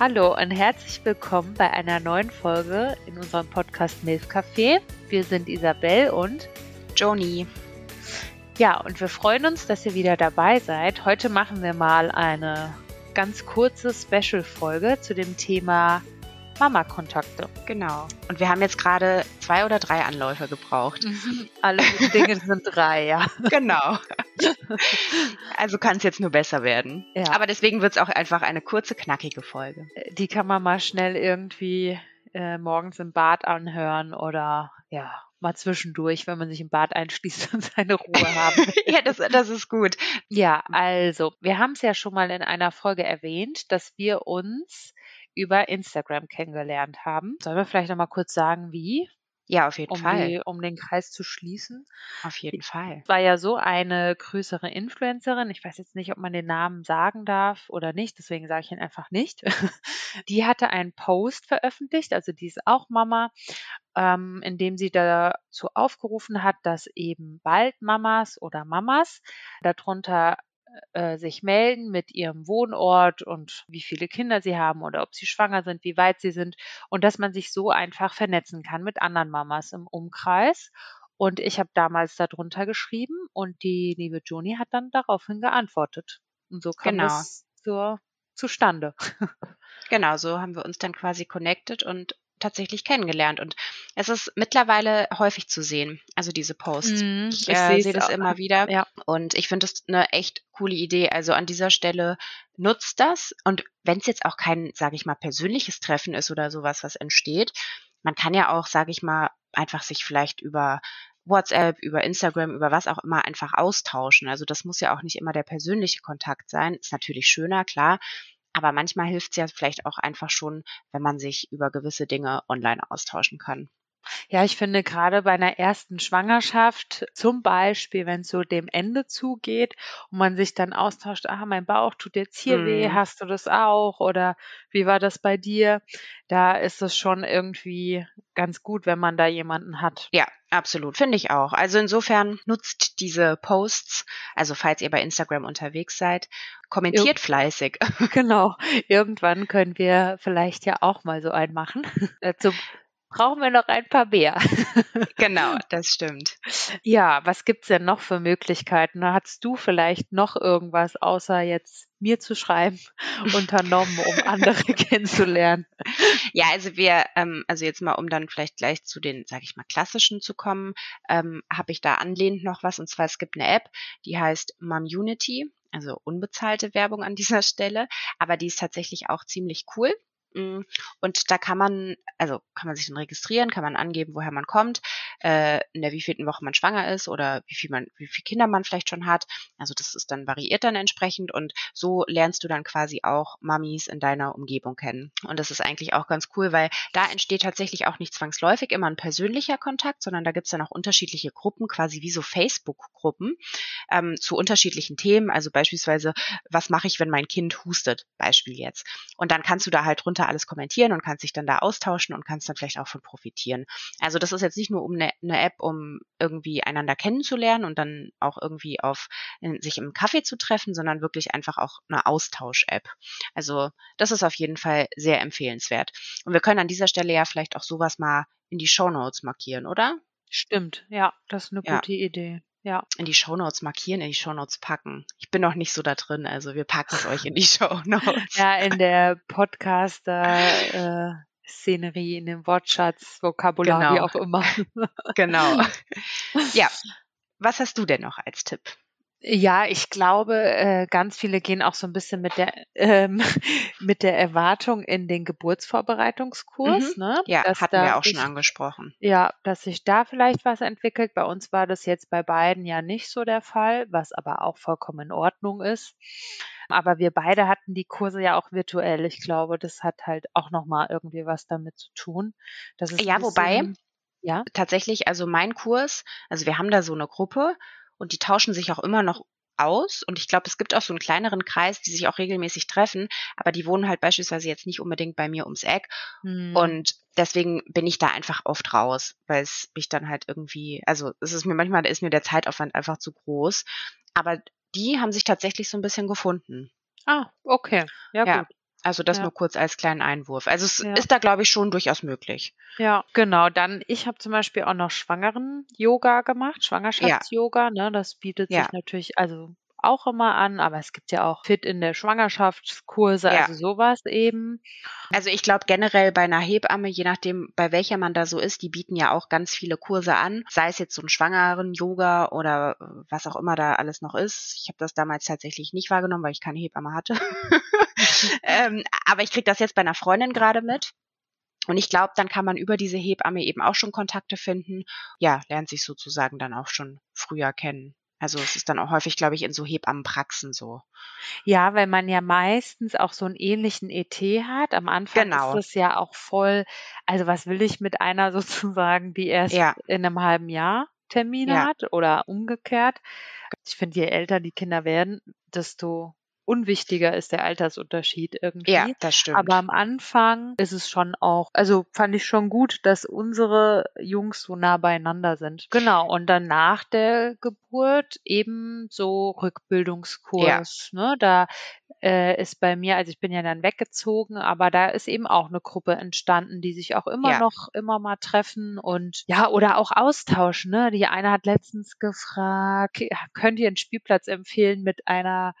Hallo und herzlich willkommen bei einer neuen Folge in unserem Podcast Milf Café. Wir sind Isabel und Joni. Ja, und wir freuen uns, dass ihr wieder dabei seid. Heute machen wir mal eine ganz kurze Special-Folge zu dem Thema Mama-Kontakte. Genau. Und wir haben jetzt gerade zwei oder drei Anläufe gebraucht. Mhm. Alle Dinge sind drei, ja. Genau. Also kann es jetzt nur besser werden. Ja. Aber deswegen wird es auch einfach eine kurze, knackige Folge. Die kann man mal schnell irgendwie äh, morgens im Bad anhören oder ja, mal zwischendurch, wenn man sich im Bad einschließt und seine Ruhe haben. ja, das, das ist gut. Ja, also, wir haben es ja schon mal in einer Folge erwähnt, dass wir uns über Instagram kennengelernt haben. Sollen wir vielleicht nochmal kurz sagen, wie? Ja, auf jeden Um, Fall. die, um den Kreis zu schließen. Auf jeden Fall. Es war ja so eine größere Influencerin, ich weiß jetzt nicht, ob man den Namen sagen darf oder nicht, deswegen sage ich ihn einfach nicht. Die hatte einen Post veröffentlicht, also die ist auch Mama, ähm, in dem sie dazu aufgerufen hat, dass eben bald Mamas oder Mamas darunter äh, sich melden mit ihrem Wohnort und wie viele Kinder sie haben oder ob sie schwanger sind, wie weit sie sind und dass man sich so einfach vernetzen kann mit anderen Mamas im Umkreis. Und ich habe damals darunter geschrieben und die liebe Joni hat dann daraufhin geantwortet. Und so kam Genau. es zur, zustande. Genau, so haben wir uns dann quasi connected und tatsächlich kennengelernt. Und es ist mittlerweile häufig zu sehen, also diese Posts. Mhm, Ich äh, sehe das auch. immer wieder. Ja. Und ich finde das eine echt coole Idee. Also an dieser Stelle nutzt das. Und wenn es jetzt auch kein, sage ich mal, persönliches Treffen ist oder sowas, was entsteht, man kann ja auch, sage ich mal, einfach sich vielleicht über WhatsApp, über Instagram, über was auch immer einfach austauschen. Also das muss ja auch nicht immer der persönliche Kontakt sein. Ist natürlich schöner, klar. Aber manchmal hilft es ja vielleicht auch einfach schon, wenn man sich über gewisse Dinge online austauschen kann. Ja, ich finde gerade bei einer ersten Schwangerschaft, zum Beispiel, wenn es so dem Ende zugeht und man sich dann austauscht, ah, mein Bauch tut jetzt hier weh, Mhm. hast du das auch? Oder wie war das bei dir? Da ist es schon irgendwie ganz gut, wenn man da jemanden hat. Ja, absolut, finde ich auch. Also insofern nutzt diese Posts, also falls ihr bei Instagram unterwegs seid, kommentiert fleißig. Genau. Irgendwann können wir vielleicht ja auch mal so einen machen. Dazu brauchen wir noch ein paar mehr. genau, das stimmt. Ja, was gibt's denn noch für Möglichkeiten? Hast du vielleicht noch irgendwas, außer jetzt mir zu schreiben, unternommen, um andere kennenzulernen? Ja, also wir, ähm, also jetzt mal, um dann vielleicht gleich zu den, sage ich mal, klassischen zu kommen, ähm, habe ich da anlehnend noch was. Und zwar, es gibt eine App, die heißt Momunity, also unbezahlte Werbung an dieser Stelle, aber die ist tatsächlich auch ziemlich cool. Und da kann man, also kann man sich dann registrieren, kann man angeben, woher man kommt, äh, in der wievielten Woche man schwanger ist oder wie viel man, wie viele Kinder man vielleicht schon hat. Also das ist dann variiert dann entsprechend und so lernst du dann quasi auch Mamis in deiner Umgebung kennen. Und das ist eigentlich auch ganz cool, weil da entsteht tatsächlich auch nicht zwangsläufig immer ein persönlicher Kontakt, sondern da gibt's dann auch unterschiedliche Gruppen, quasi wie so Facebook-Gruppen ähm, zu unterschiedlichen Themen. Also beispielsweise, was mache ich, wenn mein Kind hustet? Beispiel jetzt. Und dann kannst du da halt drunter alles kommentieren und kannst dich dann da austauschen und kannst dann vielleicht auch von profitieren. Also das ist jetzt nicht nur um eine, eine App, um irgendwie einander kennenzulernen und dann auch irgendwie auf in, sich im Kaffee zu treffen, sondern wirklich einfach auch eine Austausch-App. Also das ist auf jeden Fall sehr empfehlenswert. Und wir können an dieser Stelle ja vielleicht auch sowas mal in die Shownotes markieren, oder? Stimmt, ja, das ist eine Ja. gute Idee. Ja, In die Shownotes markieren, in die Shownotes packen. Ich bin noch nicht so da drin, also wir packen es euch in die Shownotes. ja in der Podcaster-Szenerie, in dem Wortschatz, Vokabular, wie Genau. auch immer. Genau. Ja. Was hast du denn noch als Tipp? Ja, ich glaube, äh, ganz viele gehen auch so ein bisschen mit der ähm, mit der Erwartung in den Geburtsvorbereitungskurs, ne? Ja, dass hatten wir auch sich, schon angesprochen. ja, dass sich da vielleicht was entwickelt. Bei uns war das jetzt bei beiden ja nicht so der Fall, was aber auch vollkommen in Ordnung ist. Aber wir beide hatten die Kurse ja auch virtuell. Ich glaube, das hat halt auch noch mal irgendwie was damit zu tun. Das ist ein Ja, wobei ja, tatsächlich, also mein Kurs, also wir haben da so eine Gruppe und die tauschen sich auch immer noch aus und ich glaube, es gibt auch so einen kleineren Kreis, die sich auch regelmäßig treffen, aber die wohnen halt beispielsweise jetzt nicht unbedingt bei mir ums Eck hm, und deswegen bin ich da einfach oft raus, weil es mich dann halt irgendwie, also es ist mir manchmal, da ist mir der Zeitaufwand einfach zu groß, aber die haben sich tatsächlich so ein bisschen gefunden. ah, okay, ja, Ja. gut. Also das Ja. nur kurz als kleinen Einwurf. Also es Ja. ist da, glaube ich, schon durchaus möglich. Ja, genau. Dann, ich habe zum Beispiel auch noch Schwangeren-Yoga gemacht, Schwangerschafts-Yoga. Ne? Das bietet sich natürlich also auch immer an, aber es gibt ja auch Fit in der Schwangerschaftskurse, Ja. also sowas eben. Also ich glaube generell bei einer Hebamme, je nachdem, bei welcher man da so ist, die bieten ja auch ganz viele Kurse an, sei es jetzt so ein Schwangeren-Yoga oder äh, was auch immer da alles noch ist. Ich habe das damals tatsächlich nicht wahrgenommen, weil ich keine Hebamme hatte. ähm, aber ich kriege das jetzt bei einer Freundin gerade mit. Und ich glaube, dann kann man über diese Hebamme eben auch schon Kontakte finden. Ja, lernt sich sozusagen dann auch schon früher kennen. Also es ist dann auch häufig, glaube ich, in so Hebammenpraxen so. Ja, weil man ja meistens auch so einen ähnlichen ET hat. Am Anfang Genau. ist es ja auch voll, also was will ich mit einer sozusagen, die erst Ja. in einem halben Jahr Termine Ja. hat oder umgekehrt. Ich finde, je älter die Kinder werden, desto unwichtiger ist der Altersunterschied irgendwie. Ja, das stimmt. Aber am Anfang ist es schon auch, also fand ich schon gut, dass unsere Jungs so nah beieinander sind. Genau. Und dann nach der Geburt eben so Rückbildungskurs. Ne? Da äh, ist bei mir, also ich bin ja dann weggezogen, aber da ist eben auch eine Gruppe entstanden, die sich auch immer Ja. noch immer mal treffen und ja, oder auch austauschen. Ne? Die eine hat letztens gefragt, ja, könnt ihr einen Spielplatz empfehlen mit einer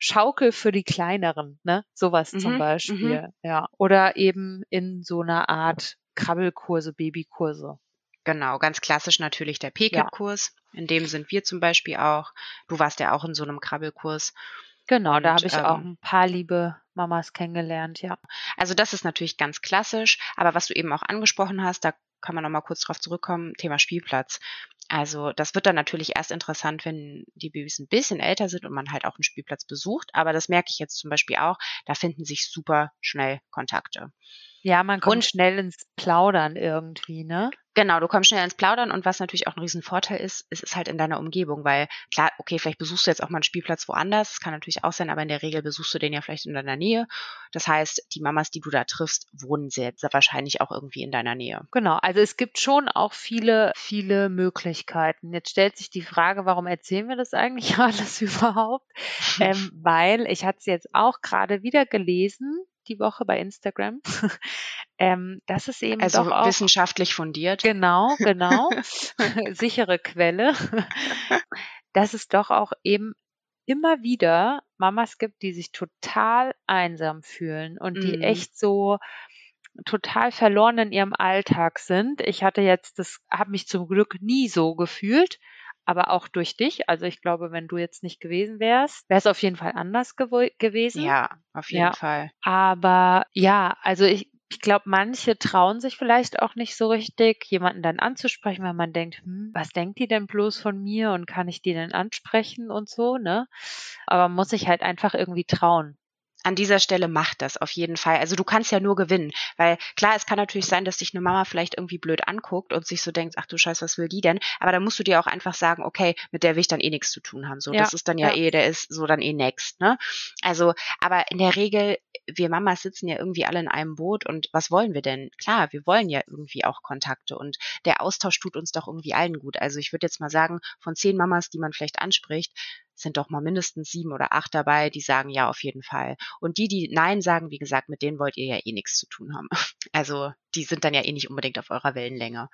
Schaukel für die kleineren, ne? Sowas zum Mhm, Beispiel. Ja. Oder eben in so einer Art Krabbelkurse, Babykurse. Genau, ganz klassisch natürlich der PKIP-Kurs. In dem sind wir zum Beispiel auch. Du warst ja auch in so einem Krabbelkurs. Genau, da Und, habe ich auch ähm, ein paar liebe Mamas kennengelernt, ja. Also das ist natürlich ganz klassisch. Aber was du eben auch angesprochen hast, da kann man nochmal kurz drauf zurückkommen, Thema Spielplatz. Also das wird dann natürlich erst interessant, wenn die Babys ein bisschen älter sind und man halt auch einen Spielplatz besucht. Aber das merke ich jetzt zum Beispiel auch, da finden sich super schnell Kontakte. Ja, man kommt Und- schnell ins Plaudern irgendwie, ne? Genau, du kommst schnell ins Plaudern und was natürlich auch ein Riesenvorteil ist, es ist halt in deiner Umgebung, weil klar, okay, vielleicht besuchst du jetzt auch mal einen Spielplatz woanders, kann natürlich auch sein, aber in der Regel besuchst du den ja vielleicht in deiner Nähe. Das heißt, die Mamas, die du da triffst, wohnen sehr, sehr wahrscheinlich auch irgendwie in deiner Nähe. Genau, also es gibt schon auch viele, viele Möglichkeiten. Jetzt stellt sich die Frage, warum erzählen wir das eigentlich alles überhaupt? ähm, weil ich hatte es jetzt auch gerade wieder gelesen, die Woche bei Instagram, ähm, dass es eben also doch auch wissenschaftlich fundiert. Genau, genau. Sichere Quelle. Dass es doch auch eben immer wieder Mamas gibt, die sich total einsam fühlen und die Mhm. echt so total verloren in ihrem Alltag sind. Ich hatte jetzt, das habe mich zum Glück nie so gefühlt, aber auch durch dich. Also ich glaube, wenn du jetzt nicht gewesen wärst, wäre es auf jeden Fall anders gewo- gewesen. Ja, auf jeden Ja. Fall. Aber ja, also ich, ich glaube, manche trauen sich vielleicht auch nicht so richtig, jemanden dann anzusprechen, weil man denkt, hm, was denkt die denn bloß von mir und kann ich die denn ansprechen und so, ne? Aber man muss sich halt einfach irgendwie trauen. An dieser Stelle macht das auf jeden Fall. Also du kannst ja nur gewinnen, weil klar, es kann natürlich sein, dass dich eine Mama vielleicht irgendwie blöd anguckt und sich so denkt, ach du Scheiß, was will die denn? Aber da musst du dir auch einfach sagen, okay, mit der will ich dann eh nichts zu tun haben. So, Ja, das ist dann ja, ja. eh, der ist so dann eh next, ne? Also, aber in der Regel, wir Mamas sitzen ja irgendwie alle in einem Boot und was wollen wir denn? Klar, wir wollen ja irgendwie auch Kontakte und der Austausch tut uns doch irgendwie allen gut. Also ich würde jetzt mal sagen, von zehn Mamas, die man vielleicht anspricht, sind doch mal mindestens sieben oder acht dabei, die sagen ja auf jeden Fall. Und die, die Nein sagen, wie gesagt, mit denen wollt ihr ja eh nichts zu tun haben. Also die sind dann ja eh nicht unbedingt auf eurer Wellenlänge.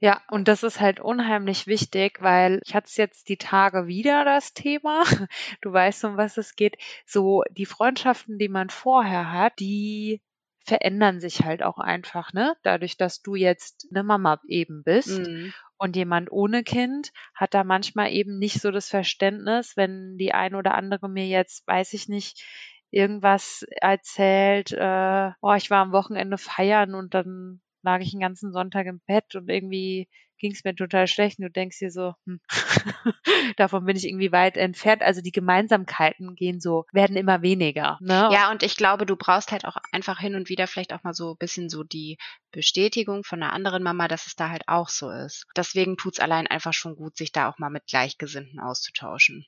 Ja, und das ist halt unheimlich wichtig, weil ich hatte es jetzt die Tage wieder das Thema. Du weißt, um was es geht. So die Freundschaften, die man vorher hat, die verändern sich halt auch einfach, ne? Dadurch, dass du jetzt eine Mama eben bist. Mhm. Und jemand ohne Kind hat da manchmal eben nicht so das Verständnis, wenn die ein oder andere mir jetzt, weiß ich nicht, irgendwas erzählt, äh, oh, ich war am Wochenende feiern und dann lag ich den ganzen Sonntag im Bett und irgendwie ging es mir total schlecht und du denkst dir so, hm, davon bin ich irgendwie weit entfernt. Also die Gemeinsamkeiten gehen so, werden immer weniger. Ne? Ja, und ich glaube, du brauchst halt auch einfach hin und wieder vielleicht auch mal so ein bisschen so die Bestätigung von einer anderen Mama, dass es da halt auch so ist. Deswegen tut's allein einfach schon gut, sich da auch mal mit Gleichgesinnten auszutauschen.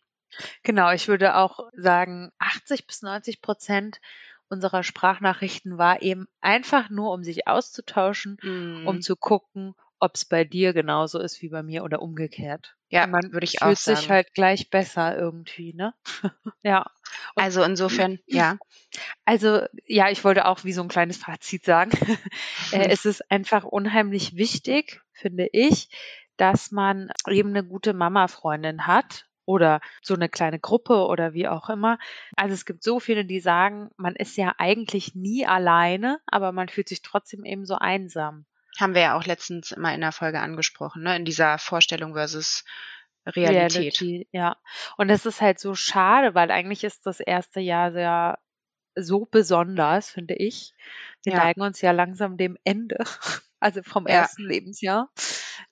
Genau, ich würde auch sagen, 80 bis 90 Prozent unserer Sprachnachrichten war eben einfach nur, um sich auszutauschen, um Mhm. zu gucken, ob es bei dir genauso ist wie bei mir oder umgekehrt. Ja, man würde ich auch fühlt sagen. sich halt gleich besser irgendwie, ne? ja. Und also insofern, ja. Also ja, ich wollte auch wie so ein kleines Fazit sagen. äh, es ist einfach unheimlich wichtig, finde ich, dass man eben eine gute Mama-Freundin hat oder so eine kleine Gruppe oder wie auch immer. Also es gibt so viele, die sagen, man ist ja eigentlich nie alleine, aber man fühlt sich trotzdem eben so einsam. Haben wir ja auch letztens immer in der Folge angesprochen, ne? in dieser Vorstellung versus Realität. Reality, ja. Und es ist halt so schade, weil eigentlich ist das erste Jahr sehr so besonders, finde ich. Wir Ja. neigen uns ja langsam dem Ende, also vom Ja. ersten Lebensjahr.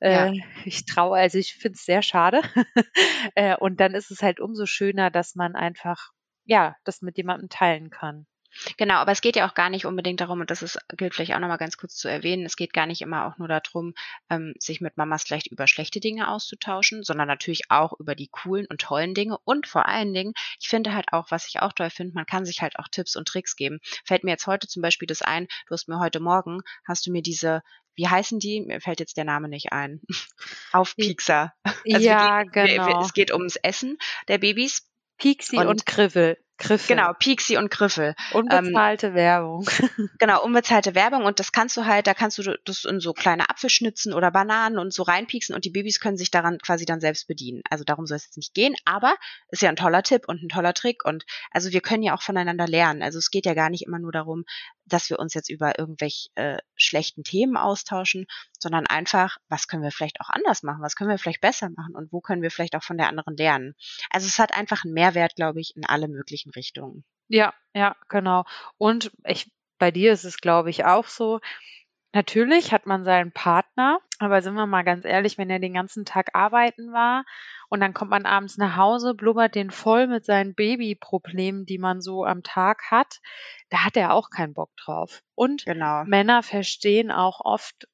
Ja. Äh, ich traue, also ich finde es sehr schade. äh, und dann ist es halt umso schöner, dass man einfach, ja, das mit jemandem teilen kann. Genau, aber es geht ja auch gar nicht unbedingt darum, und das ist, gilt vielleicht auch nochmal ganz kurz zu erwähnen, es geht gar nicht immer auch nur darum, ähm, sich mit Mamas vielleicht über schlechte Dinge auszutauschen, sondern natürlich auch über die coolen und tollen Dinge. Und vor allen Dingen, ich finde halt auch, was ich auch toll finde, man kann sich halt auch Tipps und Tricks geben. Fällt mir jetzt heute zum Beispiel das ein, du hast mir heute Morgen, hast du mir diese, wie heißen die? Mir fällt jetzt der Name nicht ein. Aufpiekser. Also ja, gehen- genau. Es geht ums Essen der Babys. Pixie und- und, Griffel. Griffel. Genau, Pixie und Griffel. Unbezahlte Werbung. Genau, unbezahlte Werbung und das kannst du halt, da kannst du das in so kleine Apfelschnitzen oder Bananen und so reinpieksen und die Babys können sich daran quasi dann selbst bedienen. Also darum soll es jetzt nicht gehen, aber ist ja ein toller Tipp und ein toller Trick und also wir können ja auch voneinander lernen. Also es geht ja gar nicht immer nur darum, dass wir uns jetzt über irgendwelche äh, schlechten Themen austauschen, sondern einfach, was können wir vielleicht auch anders machen, was können wir vielleicht besser machen und wo können wir vielleicht auch von der anderen lernen. Also es hat einfach einen Mehrwert, glaube ich, in alle möglichen Richtungen. Ja, ja, genau. Und ich, bei dir ist es, glaube ich, auch so. Natürlich hat man seinen Partner, aber sind wir mal ganz ehrlich, wenn er den ganzen Tag arbeiten war und dann kommt man abends nach Hause, blubbert den voll mit seinen Babyproblemen, die man so am Tag hat, da hat er auch keinen Bock drauf. Und Genau. Männer verstehen auch oft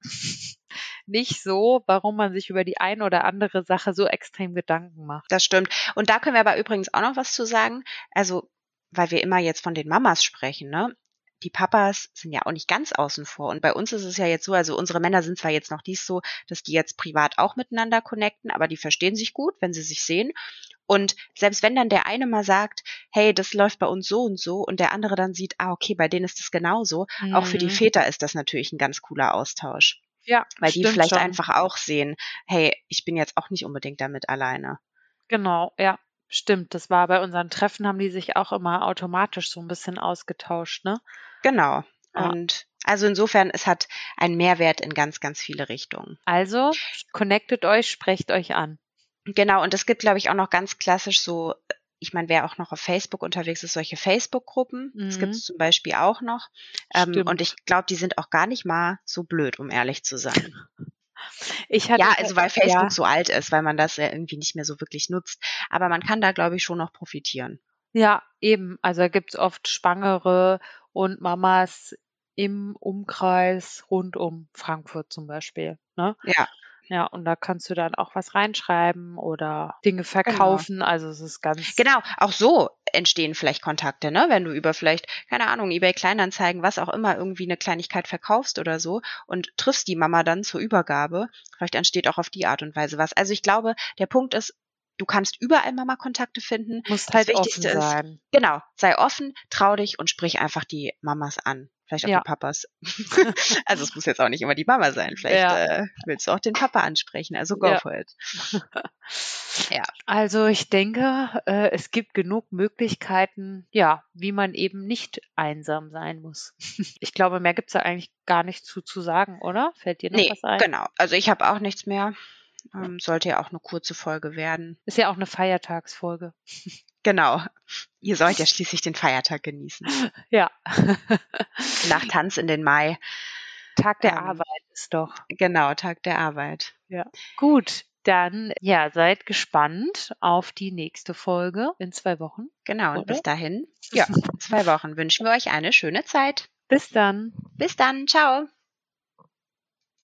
nicht so, warum man sich über die ein oder andere Sache so extrem Gedanken macht. Das stimmt. Und da können wir aber übrigens auch noch was zu sagen. Also, weil wir immer jetzt von den Mamas sprechen, ne? Die Papas sind ja auch nicht ganz außen vor. Und bei uns ist es ja jetzt so, also unsere Männer sind zwar jetzt noch nicht so, dass die jetzt privat auch miteinander connecten, aber die verstehen sich gut, wenn sie sich sehen. Und selbst wenn dann der eine mal sagt, hey, das läuft bei uns so und so, und der andere dann sieht, ah, okay, bei denen ist es genauso, auch für die Mhm. Väter ist das natürlich ein ganz cooler Austausch. Ja, Weil die vielleicht schon. einfach auch sehen, hey, ich bin jetzt auch nicht unbedingt damit alleine. Genau, ja, stimmt. Das war bei unseren Treffen, haben die sich auch immer automatisch so ein bisschen ausgetauscht, ne? Genau. Ja. Und also insofern, es hat einen Mehrwert in ganz, ganz viele Richtungen. Also, connectet euch, sprecht euch an. Genau, und es gibt, glaube ich, auch noch ganz klassisch so, ich meine, wer auch noch auf Facebook unterwegs ist, solche Facebook-Gruppen. Das Mhm. gibt es zum Beispiel auch noch. Ähm, und ich glaube, die sind auch gar nicht mal so blöd, um ehrlich zu sein. Ich hatte Ja, also weil Facebook ja, so alt ist, weil man das ja irgendwie nicht mehr so wirklich nutzt. Aber man kann da, glaube ich, schon noch profitieren. ja, eben. Also da gibt's oft Schwangere und Mamas im Umkreis rund um Frankfurt zum Beispiel. Ne? Ja, Ja, und da kannst du dann auch was reinschreiben oder Dinge verkaufen. Also es ist ganz Genau, auch so entstehen vielleicht Kontakte, ne? Wenn du über vielleicht, keine Ahnung, eBay Kleinanzeigen, was auch immer, irgendwie eine Kleinigkeit verkaufst oder so und triffst die Mama dann zur Übergabe, vielleicht entsteht auch auf die Art und Weise was. Also ich glaube, der Punkt ist, du kannst überall Mama-Kontakte finden. musst Das halt offen Wichtigste ist, sein. Genau, sei offen, trau dich und sprich einfach die Mamas an. Vielleicht auch Ja. die Papas. also es muss jetzt auch nicht immer die Mama sein. Vielleicht Ja. äh, willst du auch den Papa ansprechen. Also go Ja. for it. Ja. Also ich denke, äh, es gibt genug Möglichkeiten, ja, wie man eben nicht einsam sein muss. Ich glaube, mehr gibt's da eigentlich gar nicht zu, zu sagen, oder? Fällt dir noch Nee, was ein? genau. Also ich habe auch nichts mehr. Ähm, sollte ja auch eine kurze Folge werden. Ist ja auch eine Feiertagsfolge. Genau. Ihr sollt ja schließlich den Feiertag genießen. Ja. Nach Tanz in den Mai. Tag der Ähm, Arbeit ist doch. Genau, Tag der Arbeit. Gut, dann ja, seid gespannt auf die nächste Folge in zwei Wochen. Genau, und Oder? bis dahin, ja, zwei Wochen wünschen wir euch eine schöne Zeit. Bis dann. Bis dann, ciao.